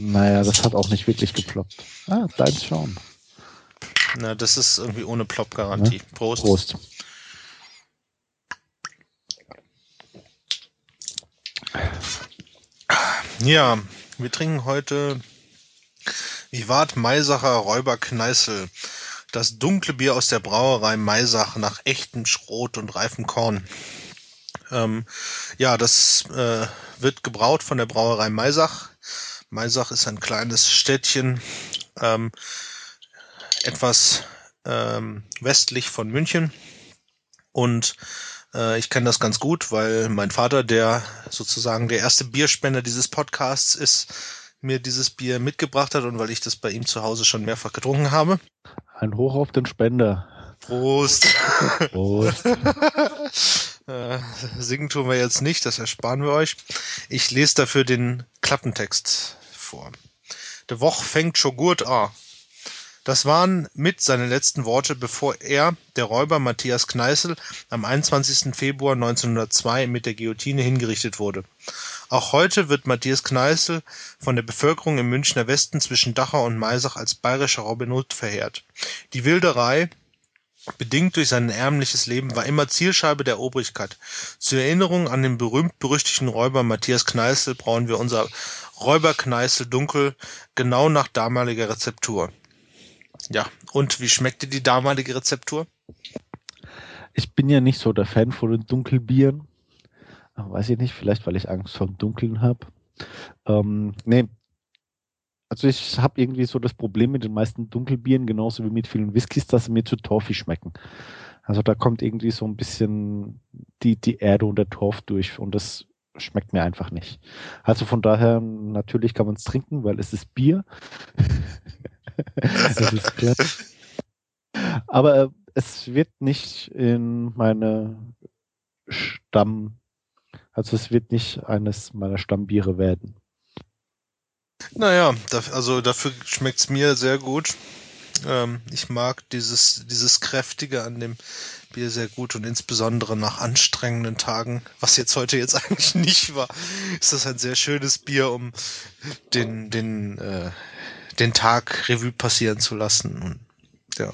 Naja, das hat auch nicht wirklich geploppt. Ah, deins schon. Na, das ist irgendwie ohne Plop-Garantie. Ja? Prost. Prost. Ja, wir trinken heute Vivat Maisacher Räuber Kneißl. Das dunkle Bier aus der Brauerei Maisach nach echtem Schrot und reifem Korn. Ähm, ja, das äh, wird gebraut von der Brauerei Maisach. Maisach ist ein kleines Städtchen, ähm, etwas ähm, westlich von München. Und äh, ich kenne das ganz gut, weil mein Vater, der sozusagen der erste Bierspender dieses Podcasts ist, mir dieses Bier mitgebracht hat und weil ich das bei ihm zu Hause schon mehrfach getrunken habe. Ein Hoch auf den Spender. Prost. Prost. äh, singen tun wir jetzt nicht, das ersparen wir euch. Ich lese dafür den Klappentext vor. De Woch fängt schon gut an. Das waren mit seine letzten Worte, bevor er, der Räuber Matthias Kneißl, am 21. Februar 1902 mit der Guillotine hingerichtet wurde. Auch heute wird Matthias Kneißl von der Bevölkerung im Münchner Westen zwischen Dachau und Maisach als bayerischer Robin Hood verehrt. Die Wilderei, bedingt durch sein ärmliches Leben, war immer Zielscheibe der Obrigkeit. Zur Erinnerung an den berühmt-berüchtigten Räuber Matthias Kneißl brauen wir unser Räuber Kneißl Dunkel genau nach damaliger Rezeptur. Ja, und wie schmeckte die damalige Rezeptur? Ich bin ja nicht so der Fan von den Dunkelbieren. Weiß ich nicht, vielleicht weil ich Angst vor dem Dunkeln habe. Ähm, nee, also ich habe irgendwie so das Problem mit den meisten Dunkelbieren, genauso wie mit vielen Whiskys, dass sie mir zu torfig schmecken. Also da kommt irgendwie so ein bisschen die, die Erde und der Torf durch und das schmeckt mir einfach nicht. Also von daher, natürlich kann man es trinken, weil es ist Bier. das ist klar. Aber äh, es wird nicht in meine Stamm, also es wird nicht eines meiner Stammbiere werden. Naja, da, also dafür schmeckt's mir sehr gut. Ähm, ich mag dieses, dieses Kräftige an dem Bier sehr gut und insbesondere nach anstrengenden Tagen, was jetzt heute jetzt eigentlich nicht war, ist das ein sehr schönes Bier, um den, den, äh, den Tag Revue passieren zu lassen. Und, ja.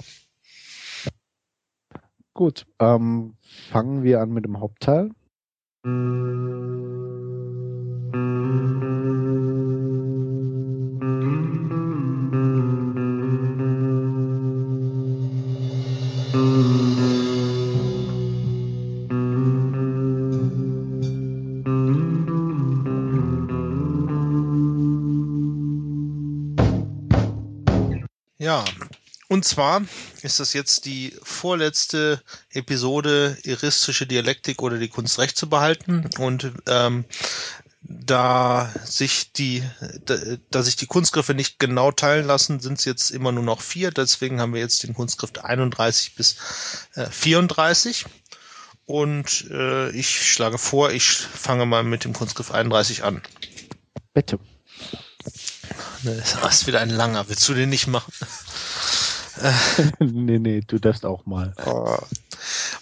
Gut, ähm, fangen wir an mit dem Hauptteil. Ja, und zwar ist das jetzt die vorletzte Episode Iristische Dialektik oder die Kunst Recht zu behalten. Und ähm, da sich die, da, da sich die Kunstgriffe nicht genau teilen lassen, sind es jetzt immer nur noch vier. Deswegen haben wir jetzt den Kunstgriff 31 bis äh, 34. Und äh, ich schlage vor, ich fange mal mit dem Kunstgriff 31 an. Bitte. Das ist wieder ein langer. Willst du den nicht machen? nee, nee, du darfst auch mal. Oh.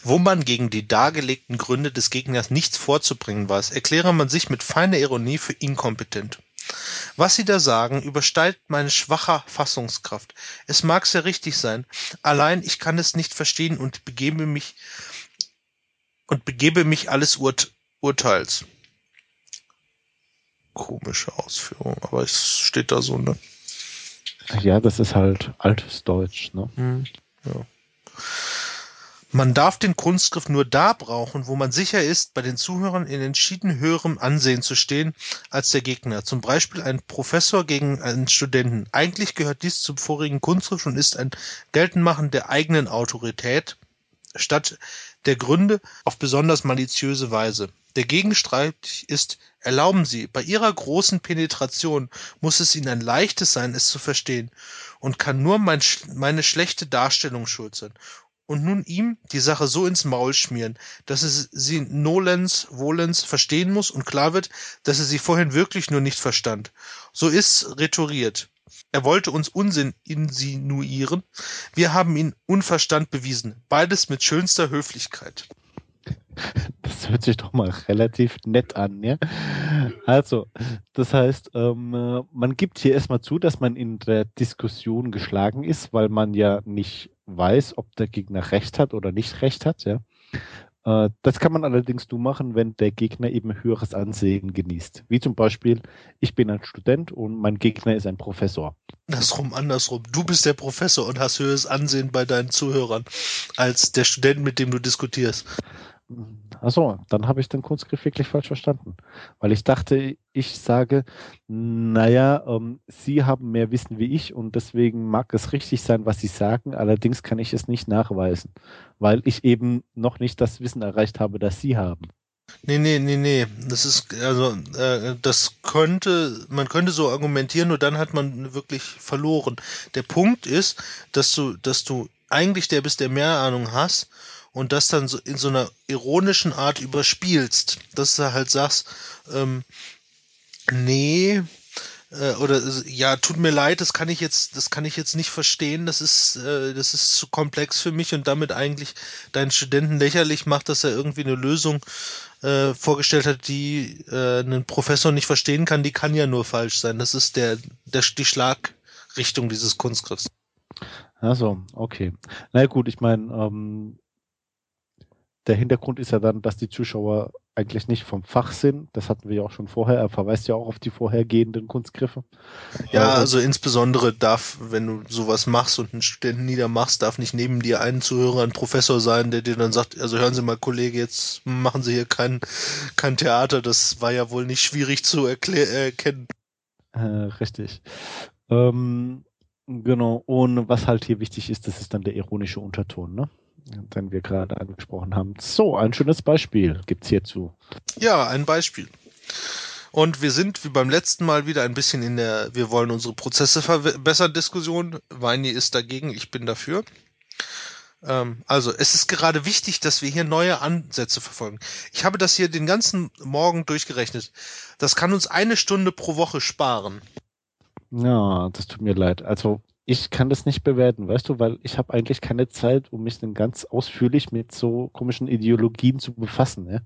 Wo man gegen die dargelegten Gründe des Gegners nichts vorzubringen weiß, erkläre man sich mit feiner Ironie für inkompetent. Was Sie da sagen, übersteigt meine schwache Fassungskraft. Es mag sehr richtig sein, allein ich kann es nicht verstehen und begebe mich und begebe mich alles Urt Urteils. Komische Ausführung, aber es steht da so, ne? Ja, das ist halt altes Deutsch, ne? Hm, ja. Man darf den Kunstgriff nur da brauchen, wo man sicher ist, bei den Zuhörern in entschieden höherem Ansehen zu stehen als der Gegner. Zum Beispiel ein Professor gegen einen Studenten. Eigentlich gehört dies zum vorigen Kunstgriff und ist ein Geltendmachen der eigenen Autorität statt der Gründe auf besonders maliziöse Weise. Der Gegenstreit ist, erlauben Sie, bei Ihrer großen Penetration muss es Ihnen ein leichtes sein, es zu verstehen, und kann nur mein, meine schlechte Darstellung schuld sein. Und nun ihm die Sache so ins Maul schmieren, dass es sie nolens volens verstehen muss und klar wird, dass er sie vorhin wirklich nur nicht verstand. So ist's rhetoriert. Er wollte uns Unsinn insinuieren. Wir haben ihn Unverstand bewiesen. Beides mit schönster Höflichkeit. Das hört sich doch mal relativ nett an, ja. Also, das heißt, ähm, äh, man gibt hier erstmal zu, dass man in der Diskussion geschlagen ist, weil man ja nicht weiß, ob der Gegner recht hat oder nicht recht hat, ja. Äh, das kann man allerdings nur machen, wenn der Gegner eben höheres Ansehen genießt. Wie zum Beispiel, ich bin ein Student und mein Gegner ist ein Professor. Andersrum, andersrum. Du bist der Professor und hast höheres Ansehen bei deinen Zuhörern als der Student, mit dem du diskutierst. Achso, dann habe ich den Kunstgriff wirklich falsch verstanden. Weil ich dachte, ich sage, naja, ähm, Sie haben mehr Wissen wie ich und deswegen mag es richtig sein, was Sie sagen, allerdings kann ich es nicht nachweisen, weil ich eben noch nicht das Wissen erreicht habe, das Sie haben. Nee, nee, nee, nee. Das ist, also, äh, das könnte, man könnte so argumentieren, nur dann hat man wirklich verloren. Der Punkt ist, dass du, dass du eigentlich der bist, der mehr Ahnung hast und das dann so in so einer ironischen Art überspielst, dass du halt sagst, ähm, nee, äh, oder ja, tut mir leid, das kann ich jetzt, das kann ich jetzt nicht verstehen, das ist, äh, das ist zu komplex für mich und damit eigentlich deinen Studenten lächerlich macht, dass er irgendwie eine Lösung äh, vorgestellt hat, die äh, einen Professor nicht verstehen kann, die kann ja nur falsch sein. Das ist der, der die Schlagrichtung dieses Kunstgriffs. Also, okay. Na gut, ich meine, ähm, der Hintergrund ist ja dann, dass die Zuschauer eigentlich nicht vom Fach sind. Das hatten wir ja auch schon vorher. Er verweist ja auch auf die vorhergehenden Kunstgriffe. Ja, also insbesondere darf, wenn du sowas machst und einen Studenten niedermachst, darf nicht neben dir ein Zuhörer ein Professor sein, der dir dann sagt, also hören Sie mal, Kollege, jetzt machen Sie hier kein, kein Theater. Das war ja wohl nicht schwierig zu erkennen. Äh, richtig. Ähm, genau. Und was halt hier wichtig ist, das ist dann der ironische Unterton, ne? Den wir gerade angesprochen haben. So, ein schönes Beispiel gibt's hierzu. Ja, ein Beispiel. Und wir sind wie beim letzten Mal wieder ein bisschen in der Wir wollen unsere Prozesse verbessern Diskussion. Weini ist dagegen, ich bin dafür. Ähm, also, es ist gerade wichtig, dass wir hier neue Ansätze verfolgen. Ich habe das hier den ganzen Morgen durchgerechnet. Das kann uns eine Stunde pro Woche sparen. Ja, das tut mir leid. Also ich kann das nicht bewerten, weißt du, weil ich habe eigentlich keine Zeit, um mich dann ganz ausführlich mit so komischen Ideologien zu befassen. Ja?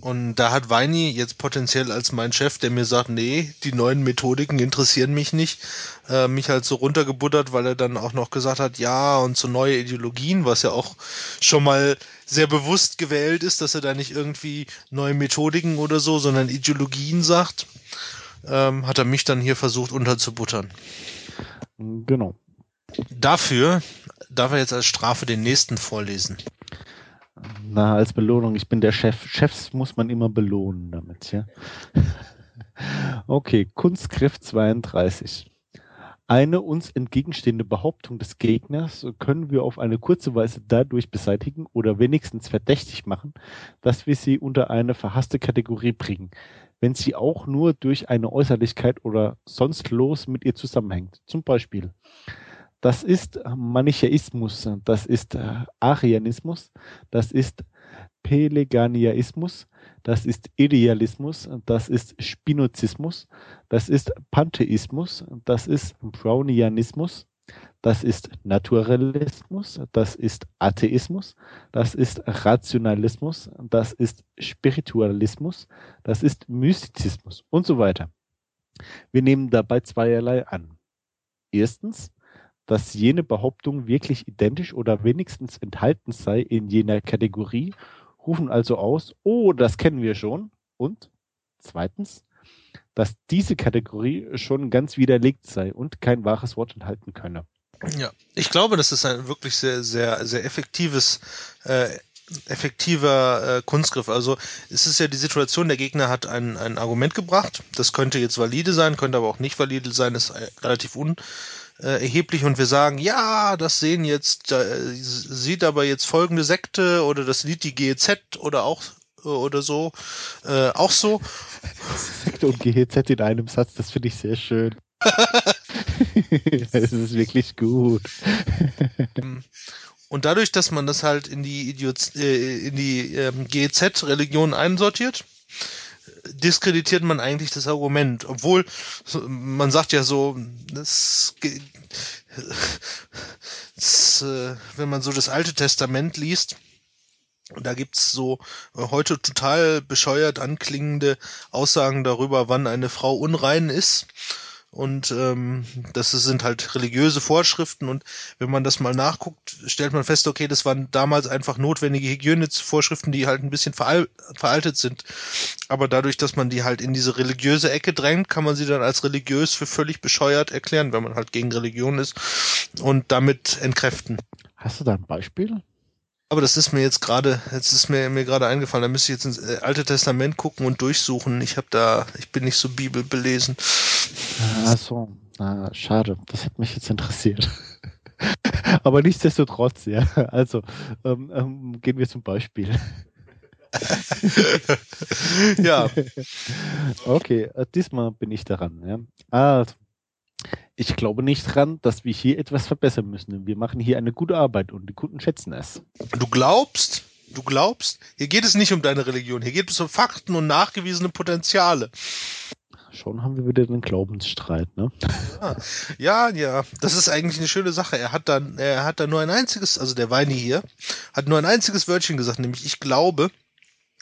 Und da hat Weini jetzt potenziell als mein Chef, der mir sagt, nee, die neuen Methodiken interessieren mich nicht, äh, mich halt so runtergebuttert, weil er dann auch noch gesagt hat, ja, und so neue Ideologien, was ja auch schon mal sehr bewusst gewählt ist, dass er da nicht irgendwie neue Methodiken oder so, sondern Ideologien sagt ähm, hat er mich dann hier versucht unterzubuttern. Genau. Dafür darf er jetzt als Strafe den nächsten vorlesen. Na, als Belohnung. Ich bin der Chef. Chefs muss man immer belohnen damit, ja. okay, Kunstgriff 32. Eine uns entgegenstehende Behauptung des Gegners können wir auf eine kurze Weise dadurch beseitigen oder wenigstens verdächtig machen, dass wir sie unter eine verhasste Kategorie bringen wenn sie auch nur durch eine Äußerlichkeit oder sonst los mit ihr zusammenhängt. Zum Beispiel, das ist Manichäismus, das ist äh, Arianismus, das ist Pelagianismus, das ist Idealismus, das ist Spinozismus, das ist Pantheismus, das ist Brownianismus, das ist Naturalismus, das ist Atheismus, das ist Rationalismus, das ist Spiritualismus, das ist Mystizismus und so weiter. Wir nehmen dabei zweierlei an. Erstens, dass jene Behauptung wirklich identisch oder wenigstens enthalten sei in jener Kategorie, rufen also aus, oh, das kennen wir schon. Und zweitens, dass diese Kategorie schon ganz widerlegt sei und kein wahres Wort enthalten könne. Ja, ich glaube, das ist ein wirklich sehr, sehr, sehr effektives, äh, effektiver äh, Kunstgriff. Also es ist ja die Situation, der Gegner hat ein, ein Argument gebracht, das könnte jetzt valide sein, könnte aber auch nicht valide sein, ist äh, relativ unerheblich und wir sagen, ja, das sehen jetzt, äh, sieht aber jetzt folgende Sekte oder das Lied die GEZ oder auch äh, oder so, äh, auch so. Sekte und GEZ in einem Satz, das finde ich sehr schön. Es ist wirklich gut. Und dadurch, dass man das halt in die, Idiot äh, in die ähm, GEZ-Religion einsortiert, diskreditiert man eigentlich das Argument. Obwohl, man sagt ja so, das, das, äh, wenn man so das Alte Testament liest, Da gibt's so äh, heute total bescheuert anklingende Aussagen darüber, wann eine Frau unrein ist. Und ähm, das sind halt religiöse Vorschriften. Und wenn man das mal nachguckt, stellt man fest, okay, das waren damals einfach notwendige Hygienevorschriften, die halt ein bisschen veral veraltet sind. Aber dadurch, dass man die halt in diese religiöse Ecke drängt, kann man sie dann als religiös für völlig bescheuert erklären, wenn man halt gegen Religion ist und damit entkräften. Hast du da ein Beispiel? Aber das ist mir jetzt gerade, jetzt ist mir, mir gerade eingefallen, da müsste ich jetzt ins äh, Alte Testament gucken und durchsuchen. Ich habe da, ich bin nicht so bibelbelesen. Ach so, ah, schade, das hat mich jetzt interessiert. Aber nichtsdestotrotz, ja. Also, ähm, ähm, gehen wir zum Beispiel. ja. Okay, äh, diesmal bin ich daran. Ja. Also, ich glaube nicht dran, dass wir hier etwas verbessern müssen. Wir machen hier eine gute Arbeit und die Kunden schätzen es. Du glaubst, du glaubst, hier geht es nicht um deine Religion, hier geht es um Fakten und nachgewiesene Potenziale. Schon haben wir wieder den Glaubensstreit, ne? Ja, ja, ja, das ist eigentlich eine schöne Sache. Er hat dann, er hat dann nur ein einziges, also der Weini hier, hat nur ein einziges Wörtchen gesagt, nämlich ich glaube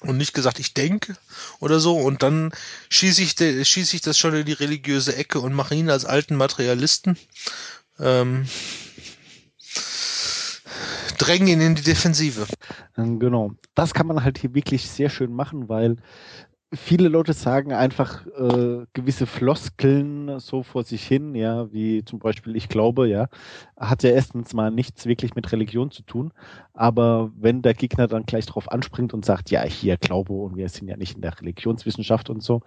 und nicht gesagt, ich denke oder so. Und dann schieße ich, schieße ich das schon in die religiöse Ecke und mache ihn als alten Materialisten. Ähm, drängen ihn in die Defensive. Genau. Das kann man halt hier wirklich sehr schön machen, weil viele Leute sagen einfach äh, gewisse Floskeln so vor sich hin, ja, wie zum Beispiel ich glaube, ja, hat ja erstens mal nichts wirklich mit Religion zu tun, aber wenn der Gegner dann gleich drauf anspringt und sagt, ja, hier Glaube und wir sind ja nicht in der Religionswissenschaft und so,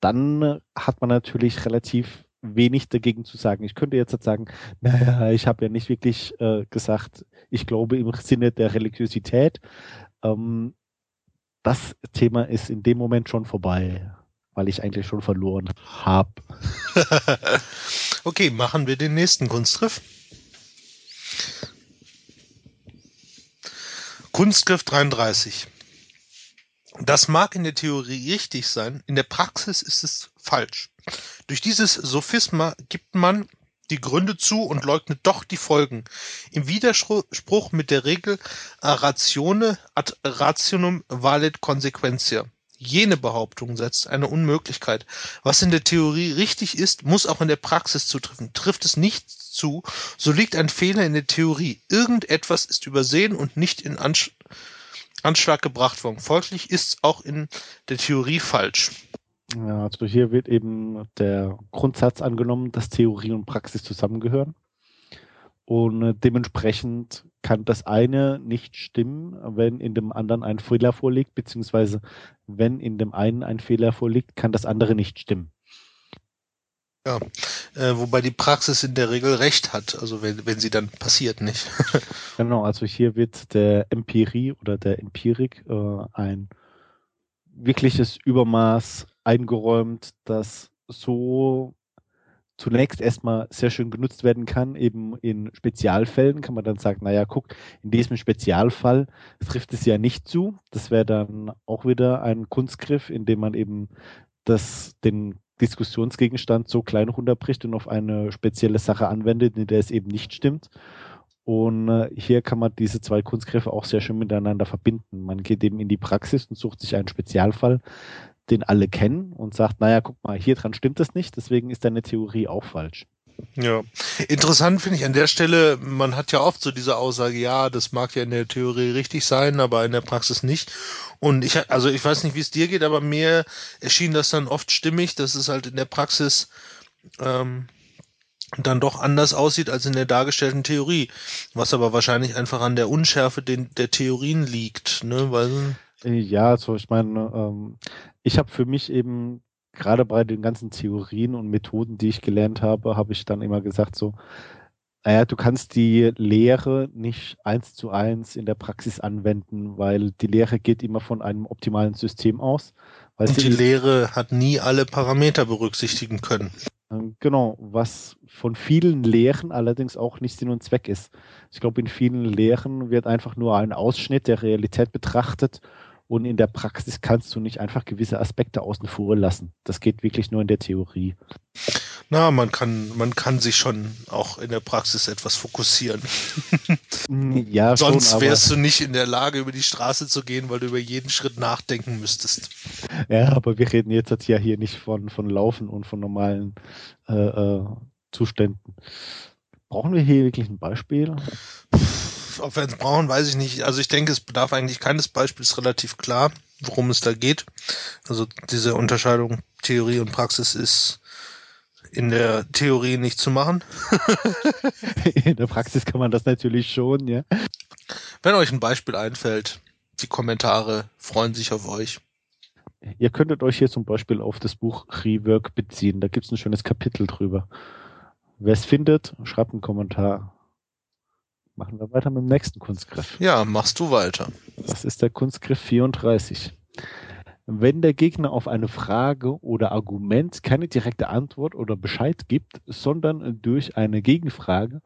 dann hat man natürlich relativ wenig dagegen zu sagen. Ich könnte jetzt sagen, naja, ich habe ja nicht wirklich äh, gesagt, ich glaube im Sinne der Religiosität. Ähm, das Thema ist in dem Moment schon vorbei, weil ich eigentlich schon verloren habe. okay, machen wir den nächsten Kunstgriff. Kunstgriff 33. Das mag in der Theorie richtig sein, in der Praxis ist es falsch. Durch dieses Sophisma gibt man die Gründe zu und leugnet doch die Folgen. Im Widerspruch mit der Regel a ratione ad rationum valet consequentia. Jene Behauptung setzt eine Unmöglichkeit. Was in der Theorie richtig ist, muss auch in der Praxis zutreffen. Trifft es nicht zu, so liegt ein Fehler in der Theorie. Irgendetwas ist übersehen und nicht in Ansch Anschlag gebracht worden. Folglich ist es auch in der Theorie falsch. Ja, also hier wird eben der Grundsatz angenommen, dass Theorie und Praxis zusammengehören. Und äh, dementsprechend kann das eine nicht stimmen, wenn in dem anderen ein Fehler vorliegt, beziehungsweise wenn in dem einen ein Fehler vorliegt, kann das andere nicht stimmen. Ja, äh, wobei die Praxis in der Regel recht hat, also wenn, wenn sie dann passiert, nicht? genau, also hier wird der Empirie oder der Empirik äh, ein wirkliches Übermaß eingeräumt, das so zunächst erstmal sehr schön genutzt werden kann. Eben in Spezialfällen kann man dann sagen, naja, guck, in diesem Spezialfall trifft es ja nicht zu. Das wäre dann auch wieder ein Kunstgriff, in dem man eben das, den Diskussionsgegenstand so klein runterbricht und auf eine spezielle Sache anwendet, in der es eben nicht stimmt. Und äh, hier kann man diese zwei Kunstgriffe auch sehr schön miteinander verbinden. Man geht eben in die Praxis und sucht sich einen Spezialfall, den alle kennen und sagt, naja, guck mal, hier dran stimmt das nicht, deswegen ist deine Theorie auch falsch. Ja, interessant finde ich an der Stelle, man hat ja oft so diese Aussage, ja, das mag ja in der Theorie richtig sein, aber in der Praxis nicht. Und ich, also ich weiß nicht, wie es dir geht, aber mir erschien das dann oft stimmig, dass es halt in der Praxis ähm, dann doch anders aussieht als in der dargestellten Theorie. Was aber wahrscheinlich einfach an der Unschärfe den, der Theorien liegt, ne? Weil ja, so ich meine, ähm, ich habe für mich eben gerade bei den ganzen Theorien und Methoden, die ich gelernt habe, habe ich dann immer gesagt so, naja, du kannst die Lehre nicht eins zu eins in der Praxis anwenden, weil die Lehre geht immer von einem optimalen System aus. und die Lehre hat nie alle Parameter berücksichtigen können. Ähm, genau, was von vielen Lehren allerdings auch nicht Sinn und Zweck ist. Ich glaube, in vielen Lehren wird einfach nur ein Ausschnitt der Realität betrachtet und in der Praxis kannst du nicht einfach gewisse Aspekte außen vor lassen. Das geht wirklich nur in der Theorie. Na, man kann, man kann sich schon auch in der Praxis etwas fokussieren. ja, Sonst schon, wärst du nicht in der Lage, über die Straße zu gehen, weil du über jeden Schritt nachdenken müsstest. Ja, aber wir reden jetzt ja hier nicht von, von Laufen und von normalen äh, äh, Zuständen. Brauchen wir hier wirklich ein Beispiel? Ob wir es brauchen, weiß ich nicht. Also ich denke, es bedarf eigentlich keines Beispiels relativ klar, worum es da geht. Also diese Unterscheidung Theorie und Praxis ist in der Theorie nicht zu machen. in der Praxis kann man das natürlich schon, ja. Wenn euch ein Beispiel einfällt, die Kommentare freuen sich auf euch. Ihr könntet euch hier zum Beispiel auf das Buch Rework beziehen. Da gibt es ein schönes Kapitel drüber. Wer es findet, schreibt einen Kommentar. Machen wir weiter mit dem nächsten Kunstgriff. Ja, machst du weiter. Das ist der Kunstgriff 34. Wenn der Gegner auf eine Frage oder Argument keine direkte Antwort oder Bescheid gibt, sondern durch eine Gegenfrage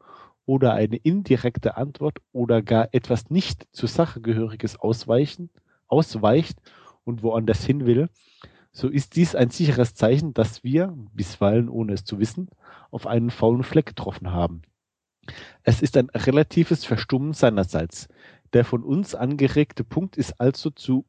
oder eine indirekte Antwort oder gar etwas nicht zur Sache gehöriges ausweichen, ausweicht und woanders hin will, so ist dies ein sicheres Zeichen, dass wir, bisweilen ohne es zu wissen, auf einen faulen Fleck getroffen haben. Es ist ein relatives Verstummen seinerseits. Der von uns angeregte Punkt ist also zu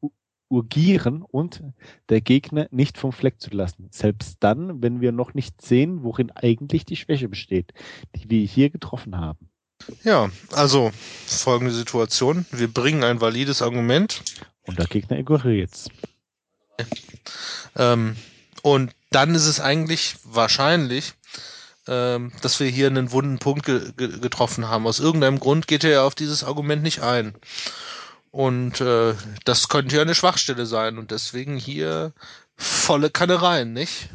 urgieren und der Gegner nicht vom Fleck zu lassen. Selbst dann, wenn wir noch nicht sehen, worin eigentlich die Schwäche besteht, die wir hier getroffen haben. Ja, also folgende Situation. Wir bringen ein valides Argument. Und der Gegner ignoriert ähm, und dann ist es eigentlich wahrscheinlich, ähm, dass wir hier einen wunden Punkt ge ge getroffen haben. Aus irgendeinem Grund geht er ja auf dieses Argument nicht ein. Und äh, das könnte ja eine Schwachstelle sein und deswegen hier volle Kanne rein, nicht?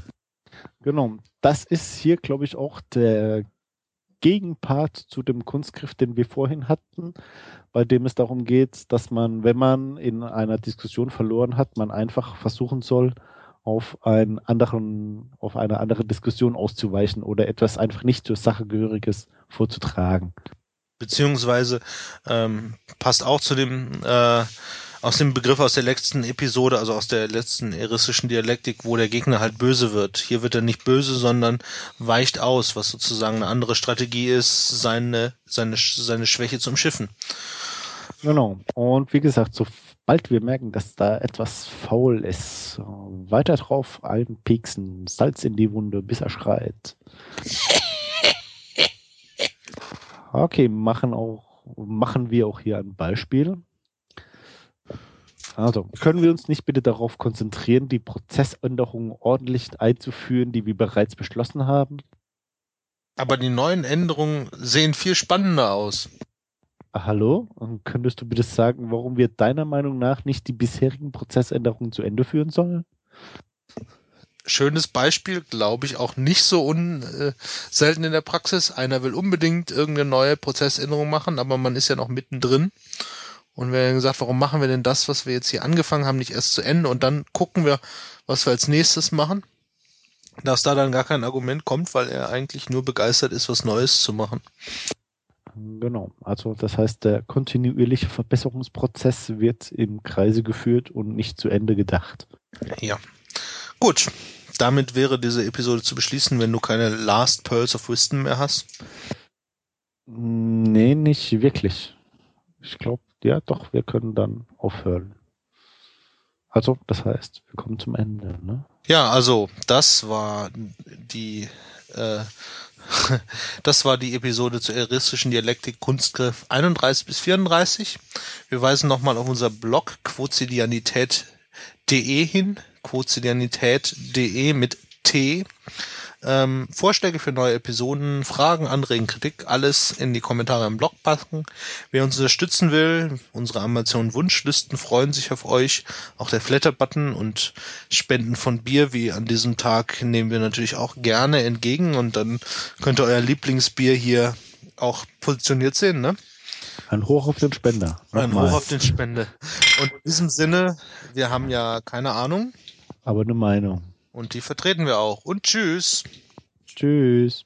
Genau. Das ist hier, glaube ich, auch der Gegenpart zu dem Kunstgriff, den wir vorhin hatten, bei dem es darum geht, dass man, wenn man in einer Diskussion verloren hat, man einfach versuchen soll, auf einen anderen, auf eine andere Diskussion auszuweichen oder etwas einfach nicht zur Sache gehöriges vorzutragen beziehungsweise ähm, passt auch zu dem äh, aus dem Begriff aus der letzten Episode, also aus der letzten eristischen Dialektik, wo der Gegner halt böse wird. Hier wird er nicht böse, sondern weicht aus, was sozusagen eine andere Strategie ist, seine, seine, seine Schwäche zum Schiffen. Genau. Und wie gesagt, sobald wir merken, dass da etwas faul ist, weiter drauf einpieksen, Salz in die Wunde, bis er schreit. Okay, machen auch, machen wir auch hier ein Beispiel. Also, können wir uns nicht bitte darauf konzentrieren, die Prozessänderungen ordentlich einzuführen, die wir bereits beschlossen haben? Aber die neuen Änderungen sehen viel spannender aus. Hallo? Könntest du bitte sagen, warum wir deiner Meinung nach nicht die bisherigen Prozessänderungen zu Ende führen sollen? schönes Beispiel, glaube ich, auch nicht so un, äh, selten in der Praxis. Einer will unbedingt irgendeine neue Prozessänderung machen, aber man ist ja noch mittendrin. Und wir haben gesagt, warum machen wir denn das, was wir jetzt hier angefangen haben, nicht erst zu Ende und dann gucken wir, was wir als nächstes machen. Dass da dann gar kein Argument kommt, weil er eigentlich nur begeistert ist, was Neues zu machen. Genau, also das heißt, der kontinuierliche Verbesserungsprozess wird im Kreise geführt und nicht zu Ende gedacht. Ja, Gut, damit wäre diese Episode zu beschließen, wenn du keine Last Pearls of Wisdom mehr hast. Nee, nicht wirklich. Ich glaube, ja, doch, wir können dann aufhören. Also, das heißt, wir kommen zum Ende, ne? Ja, also, das war die, äh, das war die Episode zur eristischen Dialektik Kunstgriff 31 bis 34. Wir weisen nochmal auf unser Blog quotidianität.de hin quotidianität.de mit T. Ähm, Vorschläge für neue Episoden, Fragen, Anregen, Kritik, alles in die Kommentare im Blog packen. Wer uns unterstützen will, unsere Amazon Wunschlisten freuen sich auf euch. Auch der Flatter-Button und Spenden von Bier, wie an diesem Tag, nehmen wir natürlich auch gerne entgegen und dann könnt ihr euer Lieblingsbier hier auch positioniert sehen, ne? Ein Hoch auf den Spender. Nochmal. Ein Hoch auf den Spender. Und in diesem Sinne, wir haben ja keine Ahnung aber eine Meinung. Und die vertreten wir auch. Und tschüss. Tschüss.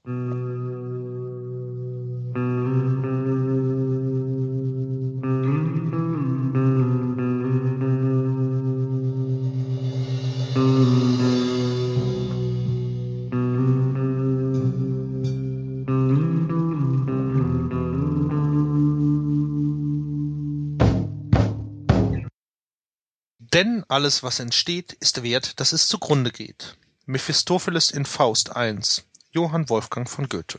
Alles, was entsteht, ist wert, dass es zugrunde geht. Mephistopheles in Faust I. Johann Wolfgang von Goethe